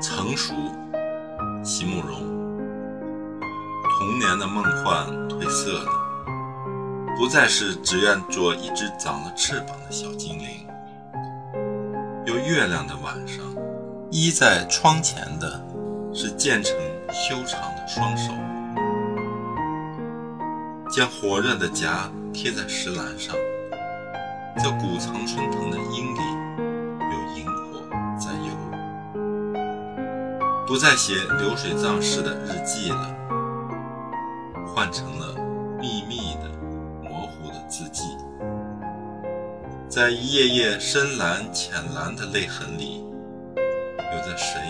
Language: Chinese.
成熟，席慕容。童年的梦幻褪色了，不再是只愿做一只长了翅膀的小精灵。有月亮的晚上，依在窗前的是渐成修长的双手，将火热的颊贴在石栏上。这古城春藤的。不再写流水账式的日记了，换成了密密的、模糊的字迹。在一页页深蓝、浅蓝的泪痕里，有着谁？